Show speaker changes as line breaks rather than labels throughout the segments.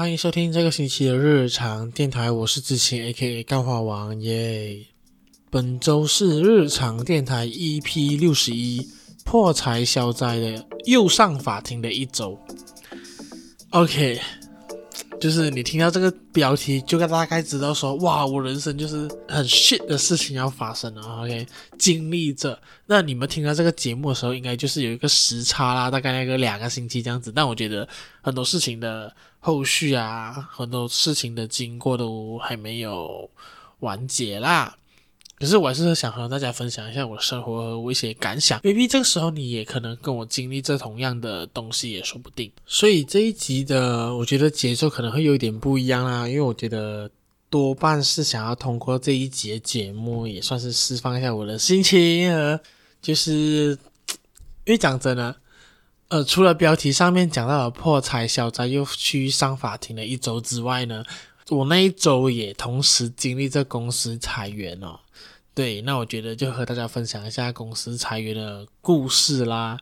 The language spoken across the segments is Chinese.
欢迎收听这个星期的日常电台，我是志勤 A.K.A 干话王耶。本周是日常电台 EP 六十一破财消灾的又上法庭的一周。OK。就是你听到这个标题，就大概知道说，哇，我人生就是很 shit 的事情要发生了。OK，经历着。那你们听到这个节目的时候，应该就是有一个时差啦，大概那个两个星期这样子。但我觉得很多事情的后续啊，很多事情的经过都还没有完结啦。可是我还是想和大家分享一下我的生活和我一些感想，maybe 这个时候你也可能跟我经历这同样的东西也说不定。所以这一集的我觉得节奏可能会有一点不一样啦，因为我觉得多半是想要通过这一集的节目也算是释放一下我的心情和就是因为讲真的，呃，除了标题上面讲到的破财消灾又去上法庭的一周之外呢，我那一周也同时经历这公司裁员哦。对，那我觉得就和大家分享一下公司裁员的故事啦。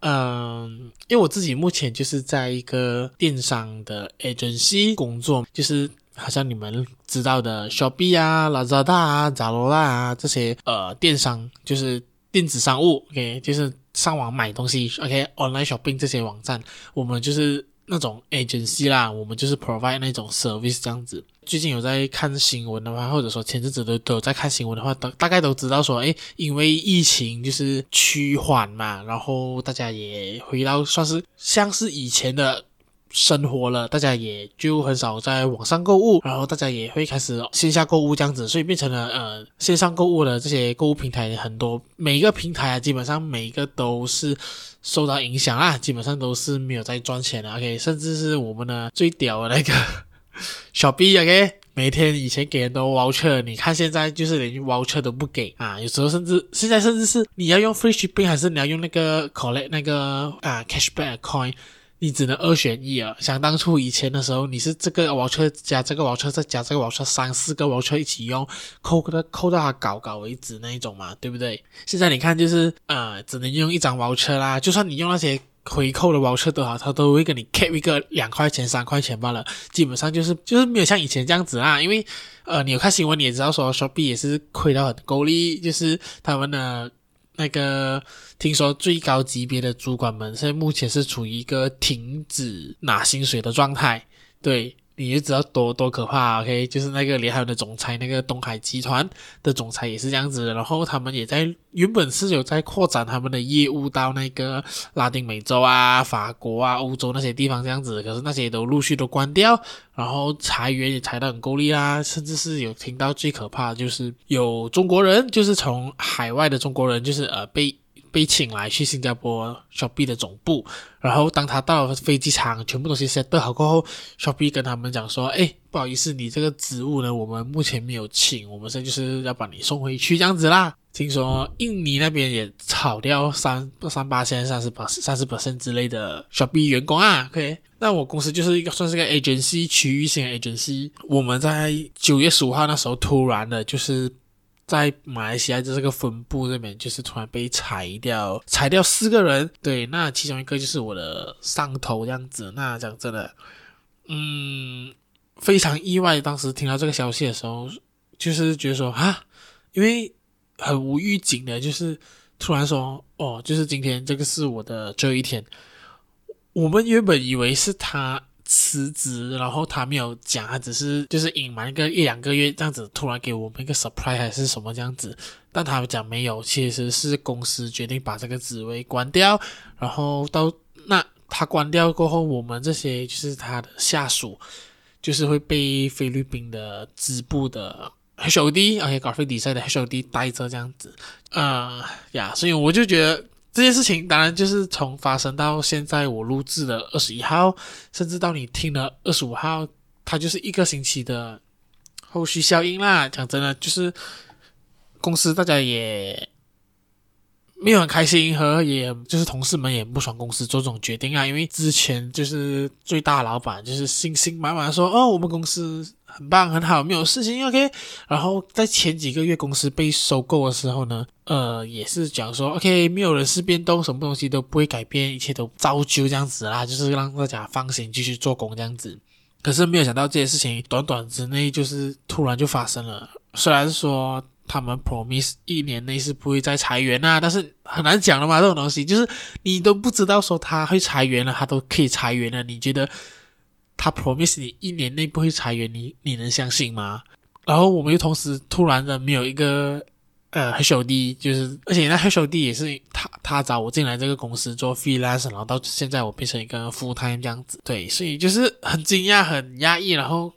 嗯，因为我自己目前就是在一个电商的 agency 工作，就是好像你们知道的 Shopee 啊、Lazada 啊、Zalora 啊这些呃电商，就是电子商务，OK，就是上网买东西，OK，online shopping 这些网站，我们就是。那种 agency 啦，我们就是 provide 那种 service 这样子。最近有在看新闻的话，或者说前阵子都都有在看新闻的话，大大概都知道说，哎，因为疫情就是趋缓嘛，然后大家也回到算是像是以前的生活了，大家也就很少在网上购物，然后大家也会开始线下购物这样子，所以变成了呃线上购物的这些购物平台很多，每一个平台啊，基本上每一个都是。受到影响啊，基本上都是没有在赚钱的，OK，甚至是我们的最屌的那个 小 B，OK，每天以前给人都 voucher，你看现在就是连 voucher 都不给啊，有时候甚至现在甚至是你要用 free shipping 还是你要用那个 collect 那个啊 cashback coin。你只能二选一啊！想当初以前的时候，你是这个 voucher 加这个 voucher 再加这个 voucher 三四个 voucher 一起用，扣的扣到它搞搞为止那一种嘛，对不对？现在你看就是呃，只能用一张 voucher 啦，就算你用那些回扣的 voucher 都好，它都会给你 cap 一个两块钱三块钱罢了，基本上就是就是没有像以前这样子啦。因为呃，你有看新闻你也知道说，Shopee 也是亏到很够力，就是他们的。那个听说最高级别的主管们现在目前是处于一个停止拿薪水的状态，对，你就知道多多可怕，OK？就是那个联海的总裁，那个东海集团的总裁也是这样子，然后他们也在原本是有在扩展他们的业务到那个拉丁美洲啊、法国啊、欧洲那些地方这样子，可是那些都陆续都关掉，然后裁员也裁得很够力啊，甚至是有听到最可怕的就是有中国人，就是从海外的中国人，就是呃被。被请来去新加坡 Shopee 的总部，然后当他到飞机场，全部东西 set 好过后，Shopee 跟他们讲说：“哎，不好意思，你这个职务呢，我们目前没有请，我们现在就是要把你送回去这样子啦。”听说印尼那边也炒掉三三八千、三十八、三十 percent 之类的 Shopee 员工啊。OK，那我公司就是一个算是个 agency 区域性 agency，我们在九月十五号那时候突然的就是。在马来西亚的这个分部这边，就是突然被裁掉，裁掉四个人。对，那其中一个就是我的上头这样子。那讲真的，嗯，非常意外。当时听到这个消息的时候，就是觉得说啊，因为很无预警的，就是突然说哦，就是今天这个是我的最后一天。我们原本以为是他。辞职，然后他没有讲，他只是就是隐瞒个一两个月这样子，突然给我们一个 surprise 还是什么这样子，但他讲没有，其实是公司决定把这个职位关掉，然后到那他关掉过后，我们这些就是他的下属，就是会被菲律宾的支部的 HOD，OK，graphic design 的 HOD 带着这样子，呃呀，所以我就觉得。这件事情当然就是从发生到现在，我录制的二十一号，甚至到你听了二十五号，它就是一个星期的后续效应啦。讲真的，就是公司大家也没有很开心，和也就是同事们也不爽公司做这种决定啊。因为之前就是最大老板就是信心满满说：“哦，我们公司。”很棒，很好，没有事情，OK。然后在前几个月公司被收购的时候呢，呃，也是讲说，OK，没有人事变动，什么东西都不会改变，一切都照旧这样子啦，就是让大家放心继续做工这样子。可是没有想到这些事情短短之内就是突然就发生了。虽然说他们 promise 一年内是不会再裁员啊，但是很难讲的嘛，这种东西就是你都不知道说他会裁员了，他都可以裁员了。你觉得他 promise 你一年内不会裁员，你你能相信吗？然后我们又同时突然的没有一个。呃，黑手弟就是，而且那黑手弟也是他，他找我进来这个公司做 freelance，然后到现在我变成一个 full time 这样子，对，所以就是很惊讶、很压抑，然后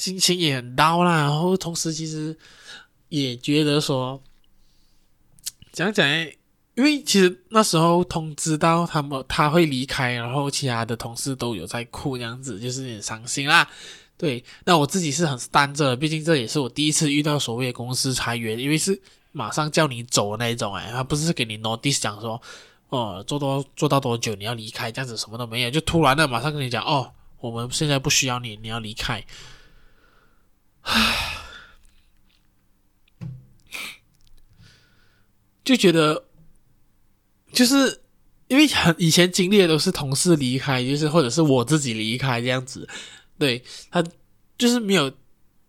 心情也很 down 啦，然后同时其实也觉得说，讲讲，因为其实那时候通知到他们他会离开，然后其他的同事都有在哭，这样子就是有点伤心啦。对，那我自己是很担着，毕竟这也是我第一次遇到所谓的公司裁员，因为是马上叫你走的那一种，诶，他不是给你 notice 讲说，哦，做多做到多久你要离开，这样子什么都没有，就突然的马上跟你讲，哦，我们现在不需要你，你要离开，就觉得，就是因为很以前经历的都是同事离开，就是或者是我自己离开这样子。对，他就是没有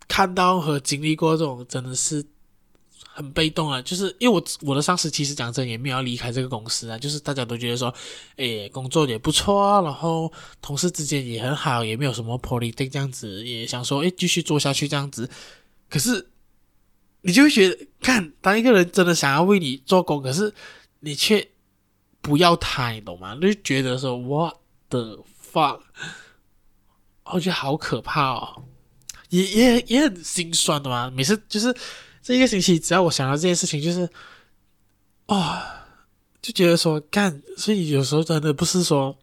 看到和经历过这种，真的是很被动啊。就是因为我我的上司其实讲真也没有要离开这个公司啊，就是大家都觉得说，诶，工作也不错啊，然后同事之间也很好，也没有什么 politic 这样子，也想说，诶，继续做下去这样子。可是你就会觉得，看当一个人真的想要为你做工，可是你却不要他，你懂吗？就觉得说，what the fuck。我觉得好可怕哦，也也也很心酸的嘛。每次就是这一个星期，只要我想到这件事情，就是哦，就觉得说干。所以有时候真的不是说，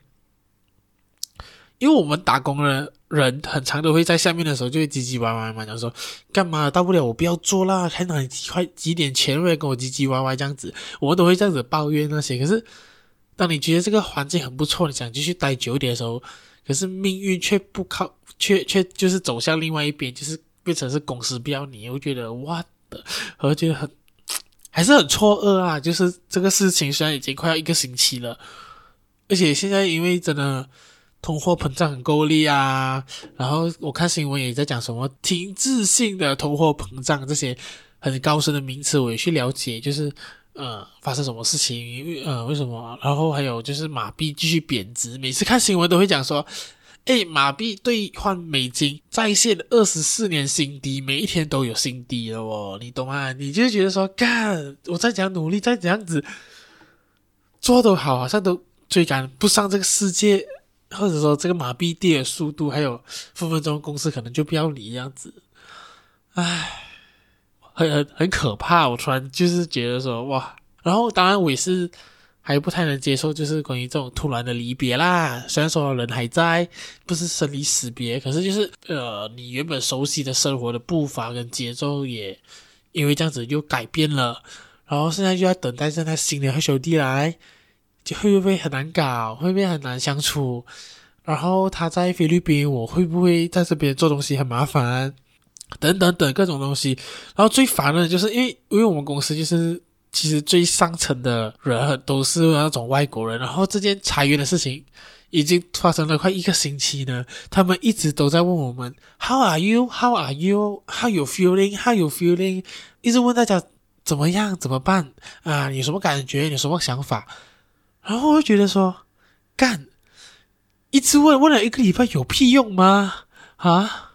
因为我们打工的人很常都会在下面的时候就会唧唧歪歪嘛，就说干嘛大不了我不要做啦，还拿几块几点钱会跟我唧唧歪歪这样子，我们都会这样子抱怨那些。可是当你觉得这个环境很不错，你想继续待久一点的时候。可是命运却不靠，却却就是走向另外一边，就是变成是公司不要你，我觉得哇的，我觉得很还是很错愕啊！就是这个事情虽然已经快要一个星期了，而且现在因为真的通货膨胀很够力啊，然后我看新闻也在讲什么停滞性的通货膨胀这些很高深的名词，我也去了解，就是。呃，发生什么事情？因为呃，为什么？然后还有就是马币继续贬值，每次看新闻都会讲说，诶，马币兑换美金再现二十四年新低，每一天都有新低了哦，你懂吗？你就觉得说，干，我再怎样努力，再怎样子做都好，好像都追赶不上这个世界，或者说这个马币跌的速度，还有分分钟公司可能就不要你这样子，唉。很很很可怕，我突然就是觉得说哇，然后当然我也是还不太能接受，就是关于这种突然的离别啦。虽然说人还在，不是生离死别，可是就是呃，你原本熟悉的生活的步伐跟节奏也因为这样子就改变了。然后现在就要等待着那新的好兄弟来，就会不会很难搞，会不会很难相处？然后他在菲律宾，我会不会在这边做东西很麻烦？等等等各种东西，然后最烦的就是因为因为我们公司就是其实最上层的人都是那种外国人，然后这件裁员的事情已经发生了快一个星期了，他们一直都在问我们 How are you? How are you? How you feeling? How you feeling? 一直问大家怎么样怎么办啊？有什么感觉？有什么想法？然后我就觉得说干，一直问问了一个礼拜有屁用吗？啊，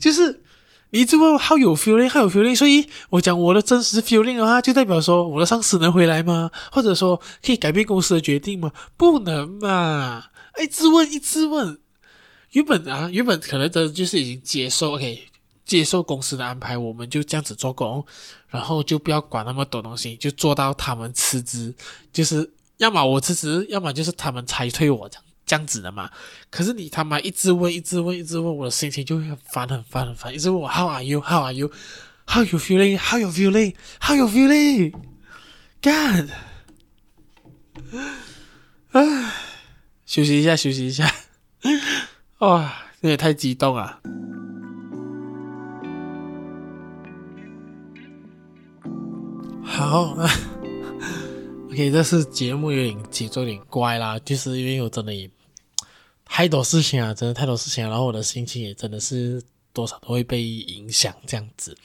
就是。你一直问 How you feeling？How you feeling？所以我讲我的真实 feeling 的话，就代表说我的上司能回来吗？或者说可以改变公司的决定吗？不能嘛！哎，质问，一质问。原本啊，原本可能真的就是已经接受，OK，接受公司的安排，我们就这样子做工，然后就不要管那么多东西，就做到他们辞职，就是要么我辞职，要么就是他们裁退我这样。这样子的嘛？可是你他妈一直问，一直问，一直问，我的心情就会很烦，很烦，很烦。一直问我 How are you? How are you? How you feeling? How you feeling? How you feeling? God，唉，休息一下，休息一下。哇，你也太激动啊！好，OK，这次节目有点节奏有点怪啦，就是因为我真的也。太多事情啊，真的太多事情，然后我的心情也真的是多少都会被影响这样子。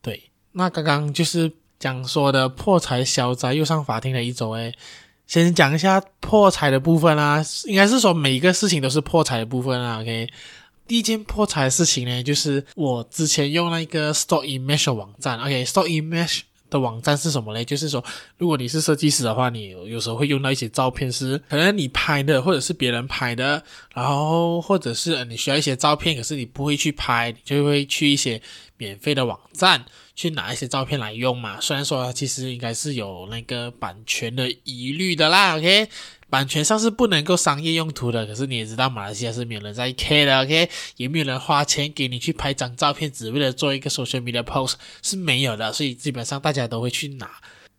对，那刚刚就是讲说的破财消灾又上法庭的一周诶，先讲一下破财的部分啊，应该是说每一个事情都是破财的部分啊，OK。第一件破财的事情呢，就是我之前用那个 Stock Image 网站，OK，Stock Image 的网站是什么嘞？就是说，如果你是设计师的话，你有时候会用到一些照片，是可能你拍的，或者是别人拍的，然后或者是你需要一些照片，可是你不会去拍，你就会去一些免费的网站去拿一些照片来用嘛。虽然说其实应该是有那个版权的疑虑的啦，OK。版权上是不能够商业用途的，可是你也知道马来西亚是没有人在 care 的，OK？也没有人花钱给你去拍张照片，只为了做一个 social media post 是没有的，所以基本上大家都会去拿。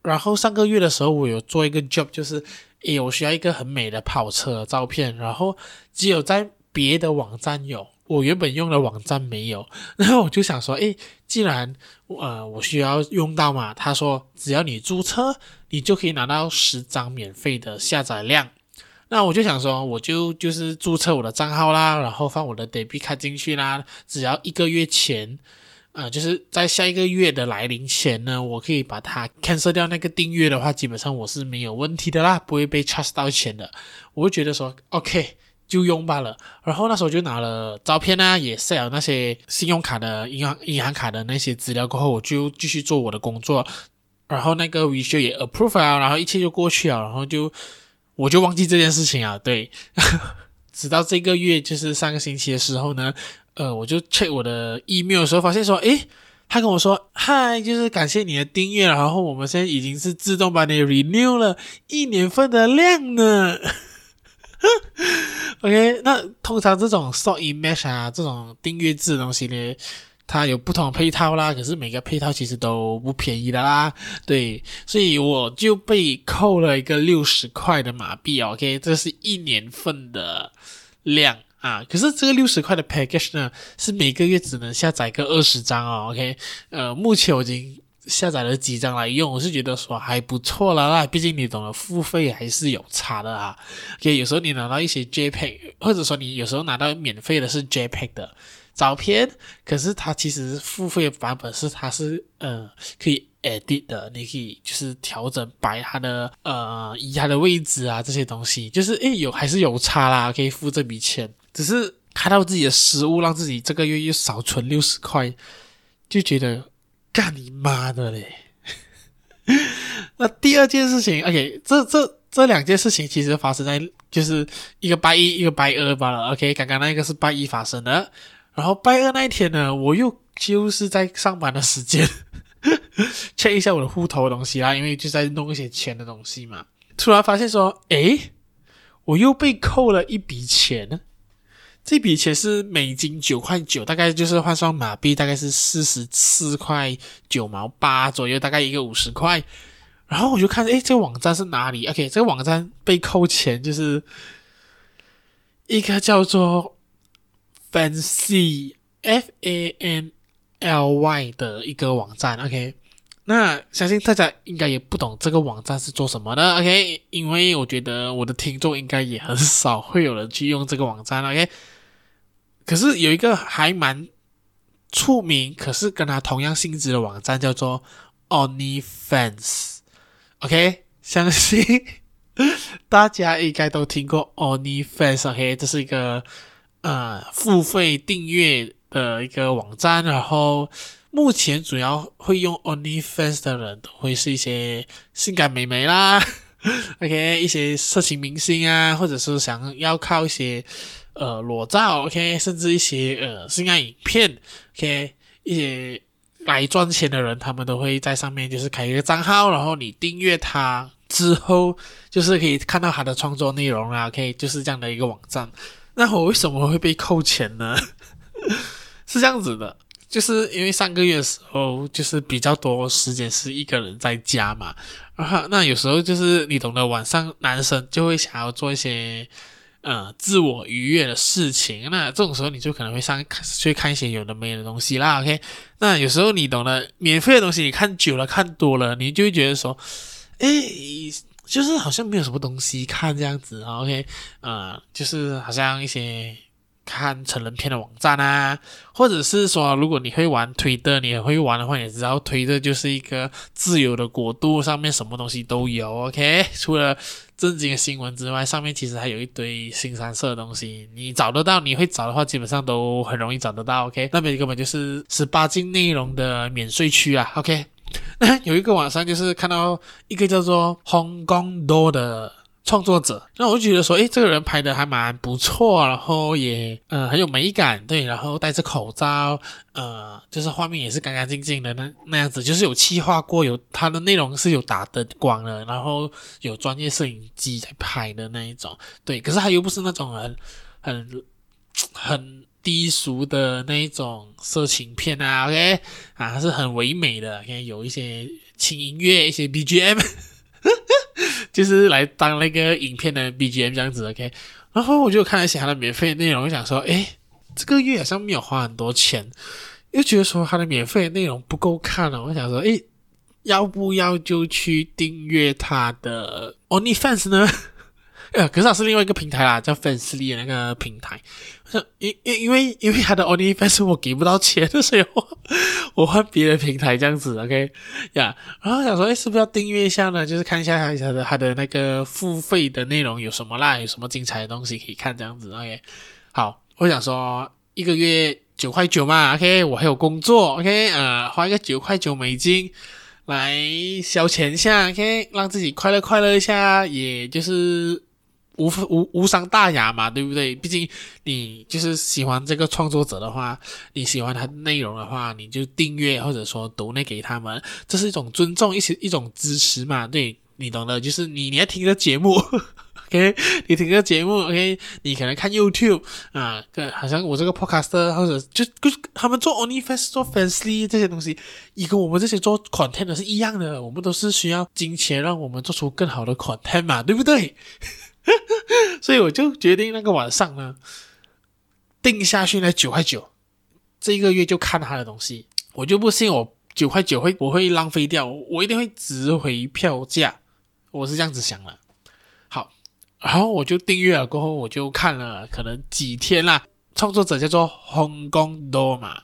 然后上个月的时候，我有做一个 job，就是诶，我需要一个很美的跑车照片，然后只有在别的网站有。我原本用的网站没有，然后我就想说，诶，既然呃我需要用到嘛，他说只要你注册，你就可以拿到十张免费的下载量。那我就想说，我就就是注册我的账号啦，然后放我的 debit 卡进去啦，只要一个月前，呃，就是在下一个月的来临前呢，我可以把它 cancel 掉那个订阅的话，基本上我是没有问题的啦，不会被 charge 到钱的。我就觉得说，OK。就用罢了，然后那时候就拿了照片啊，也 set 了那些信用卡的银行银行卡的那些资料过后，我就继续做我的工作，然后那个 visual 也 approve 啊，然后一切就过去了，然后就我就忘记这件事情啊，对，直到这个月就是上个星期的时候呢，呃，我就 check 我的 email 的时候，发现说，诶，他跟我说，嗨，就是感谢你的订阅，然后我们现在已经是自动帮你 renew 了一年份的量呢。OK，那通常这种 Stock Image 啊，这种订阅制的东西呢，它有不同的配套啦，可是每个配套其实都不便宜的啦，对，所以我就被扣了一个六十块的马币，OK，这是一年份的量啊，可是这个六十块的 package 呢，是每个月只能下载个二十张哦，OK，呃，目前我已经。下载了几张来用，我是觉得说还不错了啦。毕竟你懂得付费还是有差的啊。OK，有时候你拿到一些 JPEG，或者说你有时候拿到免费的是 JPEG 的照片，可是它其实付费版本是它是呃可以 edit 的，你可以就是调整摆它的呃移它的位置啊这些东西，就是诶有还是有差啦，可以付这笔钱。只是看到自己的失误，让自己这个月又少存六十块，就觉得。干你妈的嘞！那第二件事情，OK，这这这两件事情其实发生在就是一个拜一，一个拜二罢了。OK，刚刚那个是拜一发生的，然后拜二那一天呢，我又就是在上班的时间，check 一下我的户头的东西啦，因为就在弄一些钱的东西嘛，突然发现说，诶，我又被扣了一笔钱。这笔钱是美金九块九，大概就是换算马币，大概是四十四块九毛八左右，大概一个五十块。然后我就看，诶，这个网站是哪里？OK，这个网站被扣钱，就是一个叫做 Fancy F A N L Y 的一个网站。OK，那相信大家应该也不懂这个网站是做什么的。OK，因为我觉得我的听众应该也很少会有人去用这个网站。OK。可是有一个还蛮出名，可是跟它同样性质的网站叫做 OnlyFans，OK，相信大家应该都听过 OnlyFans，OK，这是一个呃付费订阅的一个网站，然后目前主要会用 OnlyFans 的人都会是一些性感美眉啦，OK，一些色情明星啊，或者是想要靠一些。呃，裸照，OK，甚至一些呃性爱影片，OK，一些来赚钱的人，他们都会在上面就是开一个账号，然后你订阅他之后，就是可以看到他的创作内容啊，OK，就是这样的一个网站。那我为什么会被扣钱呢？是这样子的，就是因为上个月的时候，就是比较多时间是一个人在家嘛，然后那有时候就是你懂得，晚上男生就会想要做一些。呃，自我愉悦的事情，那这种时候你就可能会上去看一些有的没的东西啦。OK，那有时候你懂得，免费的东西你看久了、看多了，你就会觉得说，诶，就是好像没有什么东西看这样子，OK，呃，就是好像一些。看成人片的网站啊，或者是说，如果你会玩推特，你也会玩的话，你知道推特就是一个自由的国度，上面什么东西都有。OK，除了正经的新闻之外，上面其实还有一堆新三色的东西，你找得到，你会找的话，基本上都很容易找得到。OK，那边根本就是十八禁内容的免税区啊。OK，那 有一个网上就是看到一个叫做 Hong Kong Do 的。创作者，那我就觉得说，诶，这个人拍的还蛮不错，然后也，呃，很有美感，对，然后戴着口罩，呃，就是画面也是干干净净的那那样子，就是有气划过，有他的内容是有打灯光的，然后有专业摄影机在拍的那一种，对，可是他又不是那种很很很低俗的那一种色情片啊，OK，啊，是很唯美的，OK，有一些轻音乐，一些 BGM。就是来当那个影片的 BGM 这样子，OK。然后我就看了一下他的免费内容，我想说，诶，这个月好像没有花很多钱，又觉得说他的免费内容不够看了，我想说，诶，要不要就去订阅他的 OnlyFans 呢？呃，可是它是另外一个平台啦，叫 Fancly 的那个平台。因因因为因为他的 OnlyFans 我给不到钱，所以我我换别的平台这样子，OK 呀。然后想说，哎，是不是要订阅一下呢？就是看一下他的他的那个付费的内容有什么啦，有什么精彩的东西可以看这样子，OK。好，我想说一个月九块九嘛，OK，我还有工作，OK，呃，花一个九块九美金来消遣一下，OK，让自己快乐快乐一下，也就是。无无无伤大雅嘛，对不对？毕竟你就是喜欢这个创作者的话，你喜欢他内容的话，你就订阅或者说 donate 给他们，这是一种尊重，一些一种支持嘛。对，你懂的，就是你你要听个节目，OK？你听个节目，OK？你可能看 YouTube 啊，对，好像我这个 Podcaster 或者就就他们做 OnlyFans 做 Fancly 这些东西，也跟我们这些做 Content 的是一样的，我们都是需要金钱让我们做出更好的 Content 嘛，对不对？所以我就决定那个晚上呢，定下去那九块九，这一个月就看他的东西。我就不信我九块九会我会浪费掉，我一定会值回票价。我是这样子想的。好，然后我就订阅了，过后我就看了，可能几天啦。创作者叫做 Hong Kong Do 嘛，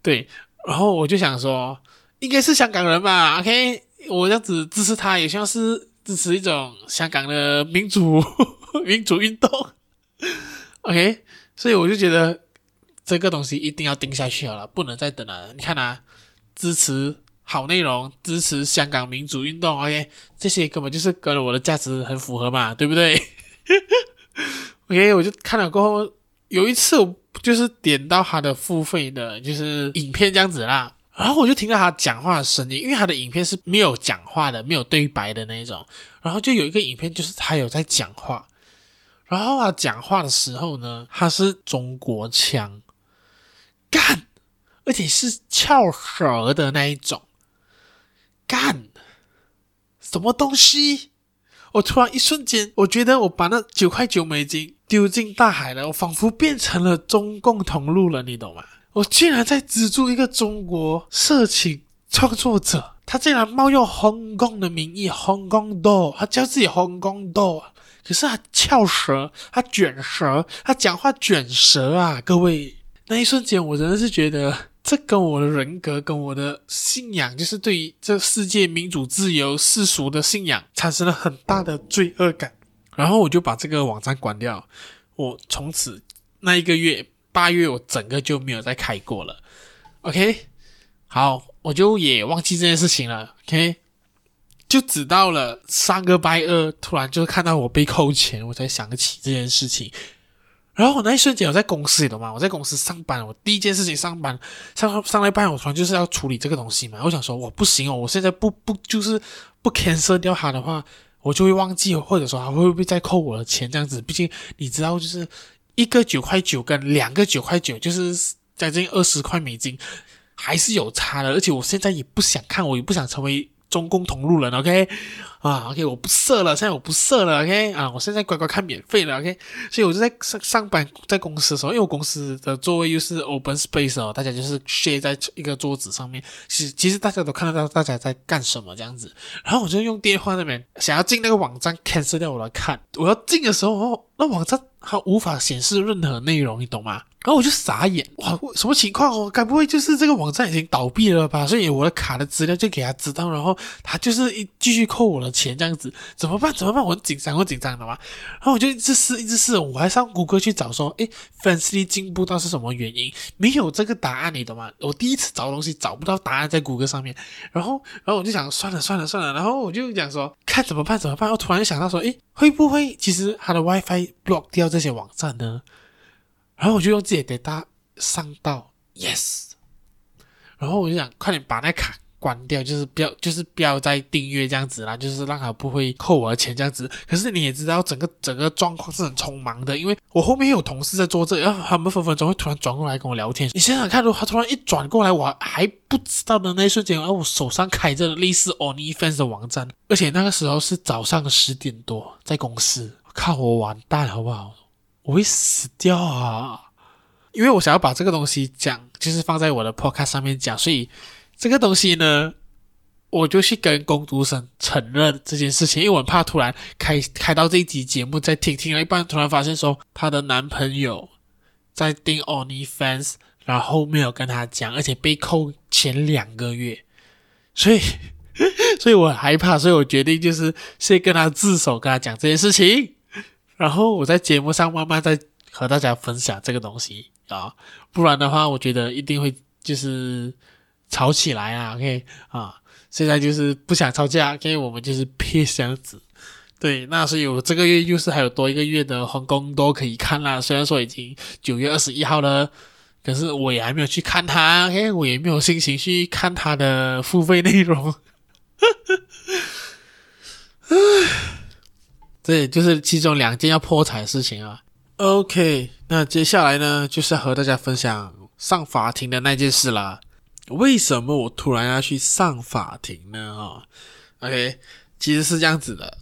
对。然后我就想说，应该是香港人吧？OK，我这样子支持他，也像是。支持一种香港的民主 民主运动，OK，所以我就觉得这个东西一定要定下去好了，不能再等了。你看啊，支持好内容，支持香港民主运动，OK，这些根本就是跟我的价值很符合嘛，对不对？OK，我就看了过后，有一次我就是点到他的付费的，就是影片这样子啦。然后我就听到他讲话的声音，因为他的影片是没有讲话的，没有对白的那一种。然后就有一个影片，就是他有在讲话。然后他讲话的时候呢，他是中国腔，干，而且是翘舌的那一种，干，什么东西？我突然一瞬间，我觉得我把那九块九美金丢进大海了，我仿佛变成了中共同路了，你懂吗？我竟然在资助一个中国色情创作者，他竟然冒用 Hong Kong 的名义，Hong Kong Do，他叫自己 Hong Kong Do，可是他翘舌，他卷舌，他讲话卷舌啊！各位，那一瞬间，我真的是觉得，这跟我的人格、跟我的信仰，就是对于这世界民主、自由、世俗的信仰，产生了很大的罪恶感。然后我就把这个网站关掉，我从此那一个月。八月我整个就没有再开过了，OK，好，我就也忘记这件事情了，OK，就直到了上个拜二，突然就看到我被扣钱，我才想起这件事情。然后我那一瞬间我在公司里的嘛，我在公司上班，我第一件事情上班上上来班，我突然就是要处理这个东西嘛。我想说，我不行哦，我现在不不就是不 cancel 掉它的话，我就会忘记，或者说他会不会再扣我的钱这样子？毕竟你知道，就是。一个九块九跟两个九块九，就是将近二十块美金，还是有差的。而且我现在也不想看，我也不想成为中共同路人，OK，啊，OK，我不设了，现在我不设了，OK，啊，我现在乖乖看免费了，OK，所以我就在上上班在公司的时候，因为我公司的座位又是 open space 哦，大家就是 share 在一个桌子上面，其实其实大家都看得到大家在干什么这样子，然后我就用电话那边想要进那个网站 cancel 掉我来看，我要进的时候哦，那网站它无法显示任何内容，你懂吗？然后我就傻眼，哇，什么情况哦？该不会就是这个网站已经倒闭了吧？所以我的卡的资料就给他知道，然后他就是一继续扣我的钱这样子，怎么办？怎么办？我很紧张，我很紧张的嘛。然后我就一直试，一直试，我还上谷歌去找说，诶粉丝进不到是什么原因？没有这个答案，你懂吗？我第一次找东西找不到答案在谷歌上面，然后，然后我就想算了算了算了，然后我就讲说，看怎么办怎么办？我突然想到说，诶，会不会其实他的 WiFi block 掉这些网站呢？然后我就用自己的卡上到 yes，然后我就想快点把那卡关掉，就是不要，就是不要再订阅这样子啦，就是让他不会扣我的钱这样子。可是你也知道，整个整个状况是很匆忙的，因为我后面有同事在做这，然后他们分分钟会突然转过来跟我聊天。你想想看，如果他突然一转过来，我还不知道的那一瞬间，而我手上开着类似 OnlyFans 的网站，而且那个时候是早上十点多，在公司，看我完蛋好不好？我会死掉啊！因为我想要把这个东西讲，就是放在我的 podcast 上面讲，所以这个东西呢，我就去跟工读生承认这件事情，因为我怕突然开开到这一集节目再听听了一半，突然发现说她的男朋友在订 OnlyFans，然后没有跟她讲，而且被扣前两个月，所以 所以我很害怕，所以我决定就是先跟他自首，跟他讲这件事情。然后我在节目上慢慢再和大家分享这个东西啊，不然的话，我觉得一定会就是吵起来啊。OK 啊，现在就是不想吵架，OK，我们就是 peace 这样子。对，那所以我这个月又是还有多一个月的皇宫都可以看啦。虽然说已经九月二十一号了，可是我也还没有去看它，OK，我也没有心情去看它的付费内容。对，就是其中两件要破财的事情啊。OK，那接下来呢，就是和大家分享上法庭的那件事啦。为什么我突然要去上法庭呢？啊，OK，其实是这样子的，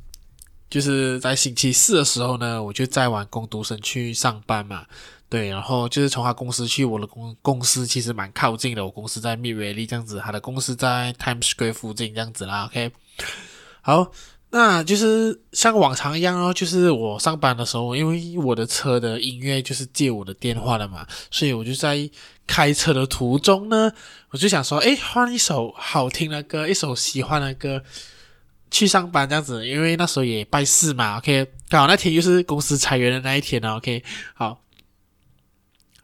就是在星期四的时候呢，我就在完工读生去上班嘛。对，然后就是从他公司去我的公公司，其实蛮靠近的。我公司在密维利这样子，他的公司在 Times Square 附近这样子啦。OK，好。那就是像往常一样哦，就是我上班的时候，因为我的车的音乐就是借我的电话的嘛，所以我就在开车的途中呢，我就想说，诶，换一首好听的歌，一首喜欢的歌去上班这样子，因为那时候也拜四嘛，OK，刚好那天又是公司裁员的那一天呢，OK，好。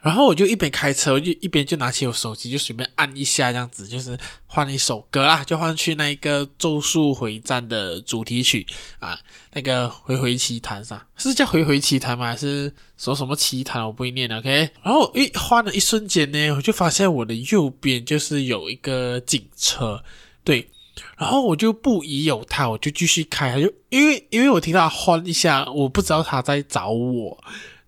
然后我就一边开车，我就一边就拿起我手机，就随便按一下，这样子就是换一首歌啦，就换去那一个《咒术回战》的主题曲啊，那个《回回奇谭》上是叫《回回奇谭》吗？还是说什么奇谭？我不会念，OK。然后一换的一瞬间呢，我就发现我的右边就是有一个警车，对，然后我就不疑有他，我就继续开，就因为因为我听到他换一下，我不知道他在找我。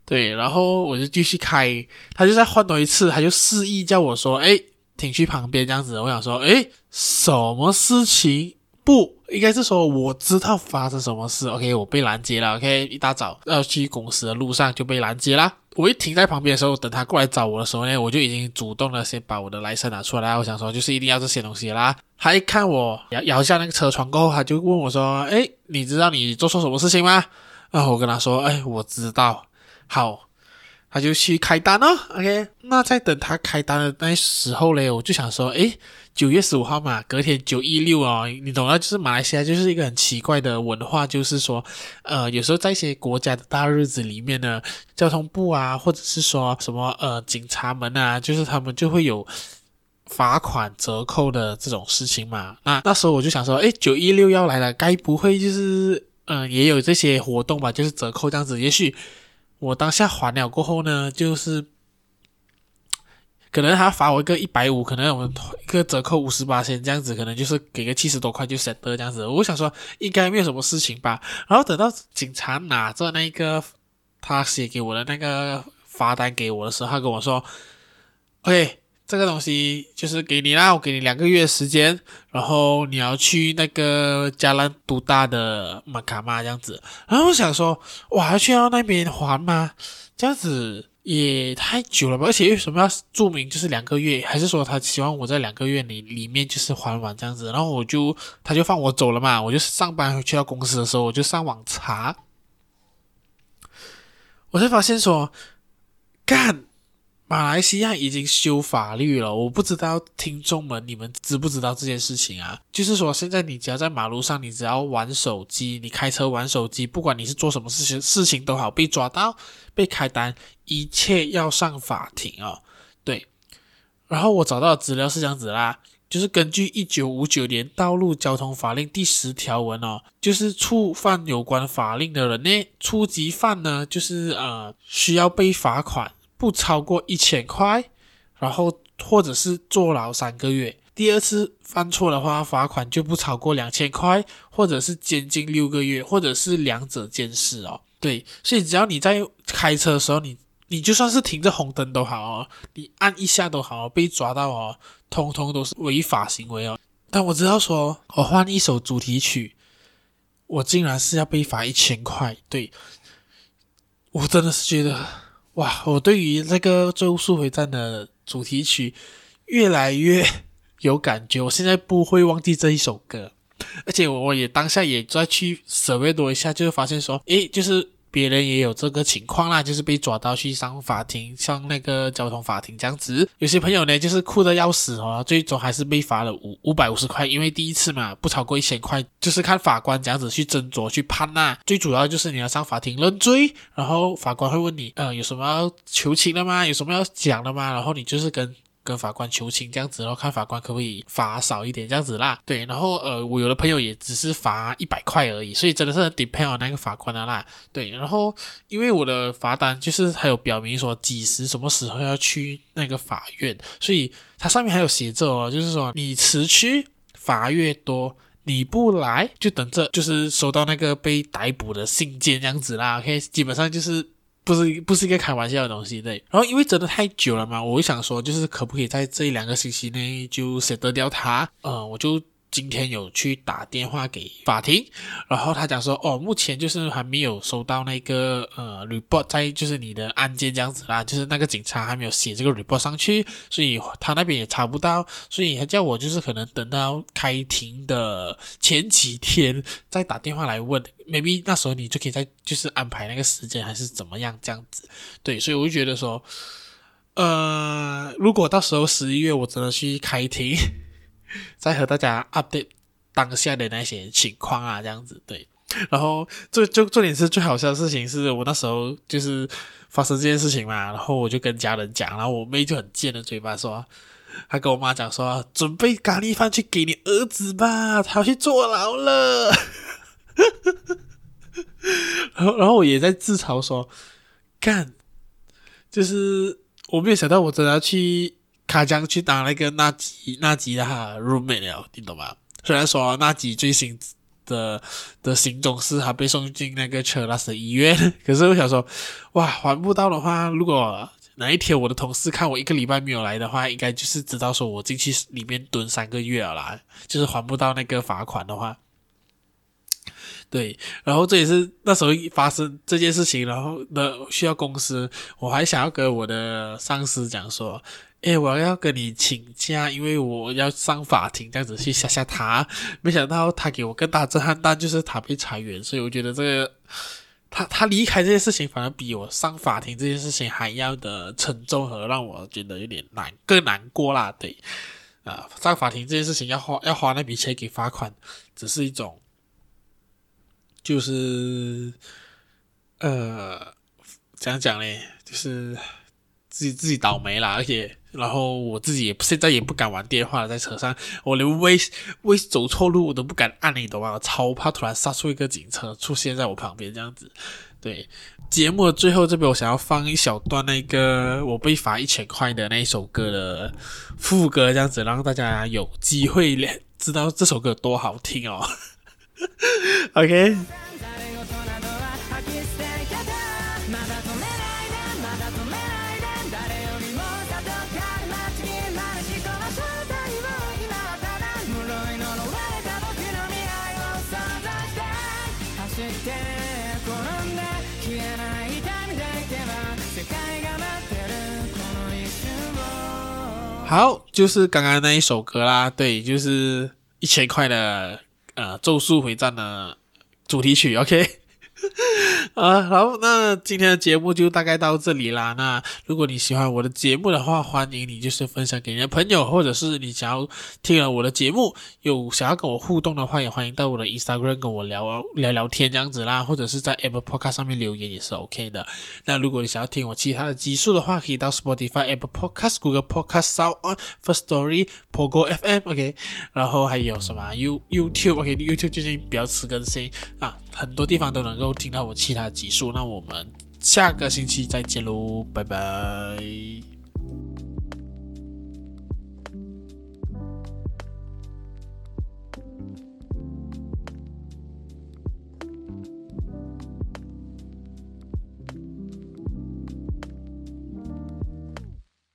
对，然后我就继续开，他就再换多一次，他就示意叫我说：“诶，停去旁边这样子。”我想说：“诶，什么事情？不应该是说我知道发生什么事。”OK，我被拦截了。OK，一大早要去公司的路上就被拦截了。我一停在旁边的时候，等他过来找我的时候呢，我就已经主动的先把我的 license 拿出来。我想说，就是一定要这些东西啦。他一看我摇摇下那个车窗过后，他就问我说：“诶，你知道你做错什么事情吗？”然后我跟他说：“诶，我知道。”好，他就去开单哦。OK，那在等他开单的那时候嘞，我就想说，诶，九月十五号嘛，隔天九一六哦，你懂了，就是马来西亚就是一个很奇怪的文化，就是说，呃，有时候在一些国家的大日子里面呢，交通部啊，或者是说什么呃警察们啊，就是他们就会有罚款折扣的这种事情嘛。那那时候我就想说，诶，九一六要来了，该不会就是嗯、也有这些活动吧？就是折扣这样子，也许。我当下还了过后呢，就是可能他罚我一个一百五，可能我们一个折扣五十八先这样子，可能就是给个七十多块就 set 这样子。我想说应该没有什么事情吧。然后等到警察拿着那个他写给我的那个罚单给我的时候，他跟我说：“OK，这个东西就是给你啦，我给你两个月时间，然后你要去那个加兰都大的马卡玛这样子。然后我想说，我还要去到那边还吗？这样子也太久了吧？而且为什么要注明就是两个月？还是说他希望我在两个月里里面就是还完这样子？然后我就他就放我走了嘛。我就上班去到公司的时候，我就上网查，我才发现说，干。马来西亚已经修法律了，我不知道听众们你们知不知道这件事情啊？就是说，现在你只要在马路上，你只要玩手机，你开车玩手机，不管你是做什么事情事情都好，被抓到被开单，一切要上法庭哦。对，然后我找到的资料是这样子啦，就是根据一九五九年道路交通法令第十条文哦，就是触犯有关法令的人呢，初级犯呢，就是呃需要被罚款。不超过一千块，然后或者是坐牢三个月。第二次犯错的话，罚款就不超过两千块，或者是监禁六个月，或者是两者兼施哦。对，所以只要你在开车的时候，你你就算是停着红灯都好哦，你按一下都好，被抓到哦，通通都是违法行为哦。但我知道说，我换一首主题曲，我竟然是要被罚一千块。对，我真的是觉得。哇，我对于那个《最后速回战》的主题曲越来越有感觉，我现在不会忘记这一首歌，而且我也当下也再去 Sore 多一下，就会发现说，诶，就是。别人也有这个情况啦，就是被抓到去上法庭，上那个交通法庭这样子。有些朋友呢，就是哭的要死哦，最终还是被罚了五五百五十块，因为第一次嘛，不超过一千块，就是看法官这样子去斟酌去判呐。最主要就是你要上法庭认罪，然后法官会问你，呃，有什么要求情的吗？有什么要讲的吗？然后你就是跟。跟法官求情这样子，然后看法官可不可以罚少一点这样子啦。对，然后呃，我有的朋友也只是罚一百块而已，所以真的是很 depend on 那个法官的啦。对，然后因为我的罚单就是还有表明说几时什么时候要去那个法院，所以它上面还有写着哦，就是说你迟去罚越多，你不来就等着就是收到那个被逮捕的信件这样子啦。OK，基本上就是。不是不是一个开玩笑的东西，对。然后因为真的太久了嘛，我就想说，就是可不可以在这一两个星期内就舍得掉它？呃，我就。今天有去打电话给法庭，然后他讲说，哦，目前就是还没有收到那个呃 report 在就是你的案件这样子啦，就是那个警察还没有写这个 report 上去，所以他那边也查不到，所以他叫我就是可能等到开庭的前几天再打电话来问，maybe 那时候你就可以再就是安排那个时间还是怎么样这样子，对，所以我就觉得说，呃，如果到时候十一月我真的去开庭。再和大家 update 当下的那些情况啊，这样子对。然后最就重点是最好笑的事情是我那时候就是发生这件事情嘛，然后我就跟家人讲，然后我妹就很贱的嘴巴说，她跟我妈讲说，准备咖喱饭去给你儿子吧，他要去坐牢了。然后然后我也在自嘲说，干，就是我没有想到我真的要去。卡将去当那个纳吉纳吉的哈 roommate 了，你懂吗？虽然说纳吉最新的的行踪是他被送进那个车拉斯医院，可是我想说，哇，还不到的话，如果哪一天我的同事看我一个礼拜没有来的话，应该就是知道说我进去里面蹲三个月了啦，就是还不到那个罚款的话。对，然后这也是那时候发生这件事情，然后的需要公司，我还想要跟我的上司讲说。诶，我要跟你请假，因为我要上法庭，这样子去吓吓他。没想到他给我更大震撼，但就是他被裁员，所以我觉得这个他他离开这件事情，反而比我上法庭这件事情还要的沉重和让我觉得有点难，更难过啦。对，啊，上法庭这件事情要花要花那笔钱给罚款，只是一种，就是呃，怎样讲呢？就是自己自己倒霉啦，而且。然后我自己也现在也不敢玩电话了，在车上，我连微微走错路我都不敢按，你懂吗？我超怕突然杀出一个警车出现在我旁边这样子。对，节目的最后这边我想要放一小段那个我被罚一千块的那一首歌的副歌，这样子让大家有机会知道这首歌多好听哦。OK。好，就是刚刚那一首歌啦，对，就是一千块的呃《咒术回战》的主题曲，OK。啊，好，那今天的节目就大概到这里啦。那如果你喜欢我的节目的话，欢迎你就是分享给你的朋友，或者是你想要听了我的节目，有想要跟我互动的话，也欢迎到我的 Instagram 跟我聊聊聊天这样子啦，或者是在 Apple Podcast 上面留言也是 OK 的。那如果你想要听我其他的集数的话，可以到 Spotify、Apple Podcast、Google Podcast、SoundOn、First Story、Pogo FM，OK，然后还有什么 You YouTube，OK，YouTube 最近比较迟更新啊。很多地方都能够听到我其他集数。那我们下个星期再见喽，拜拜。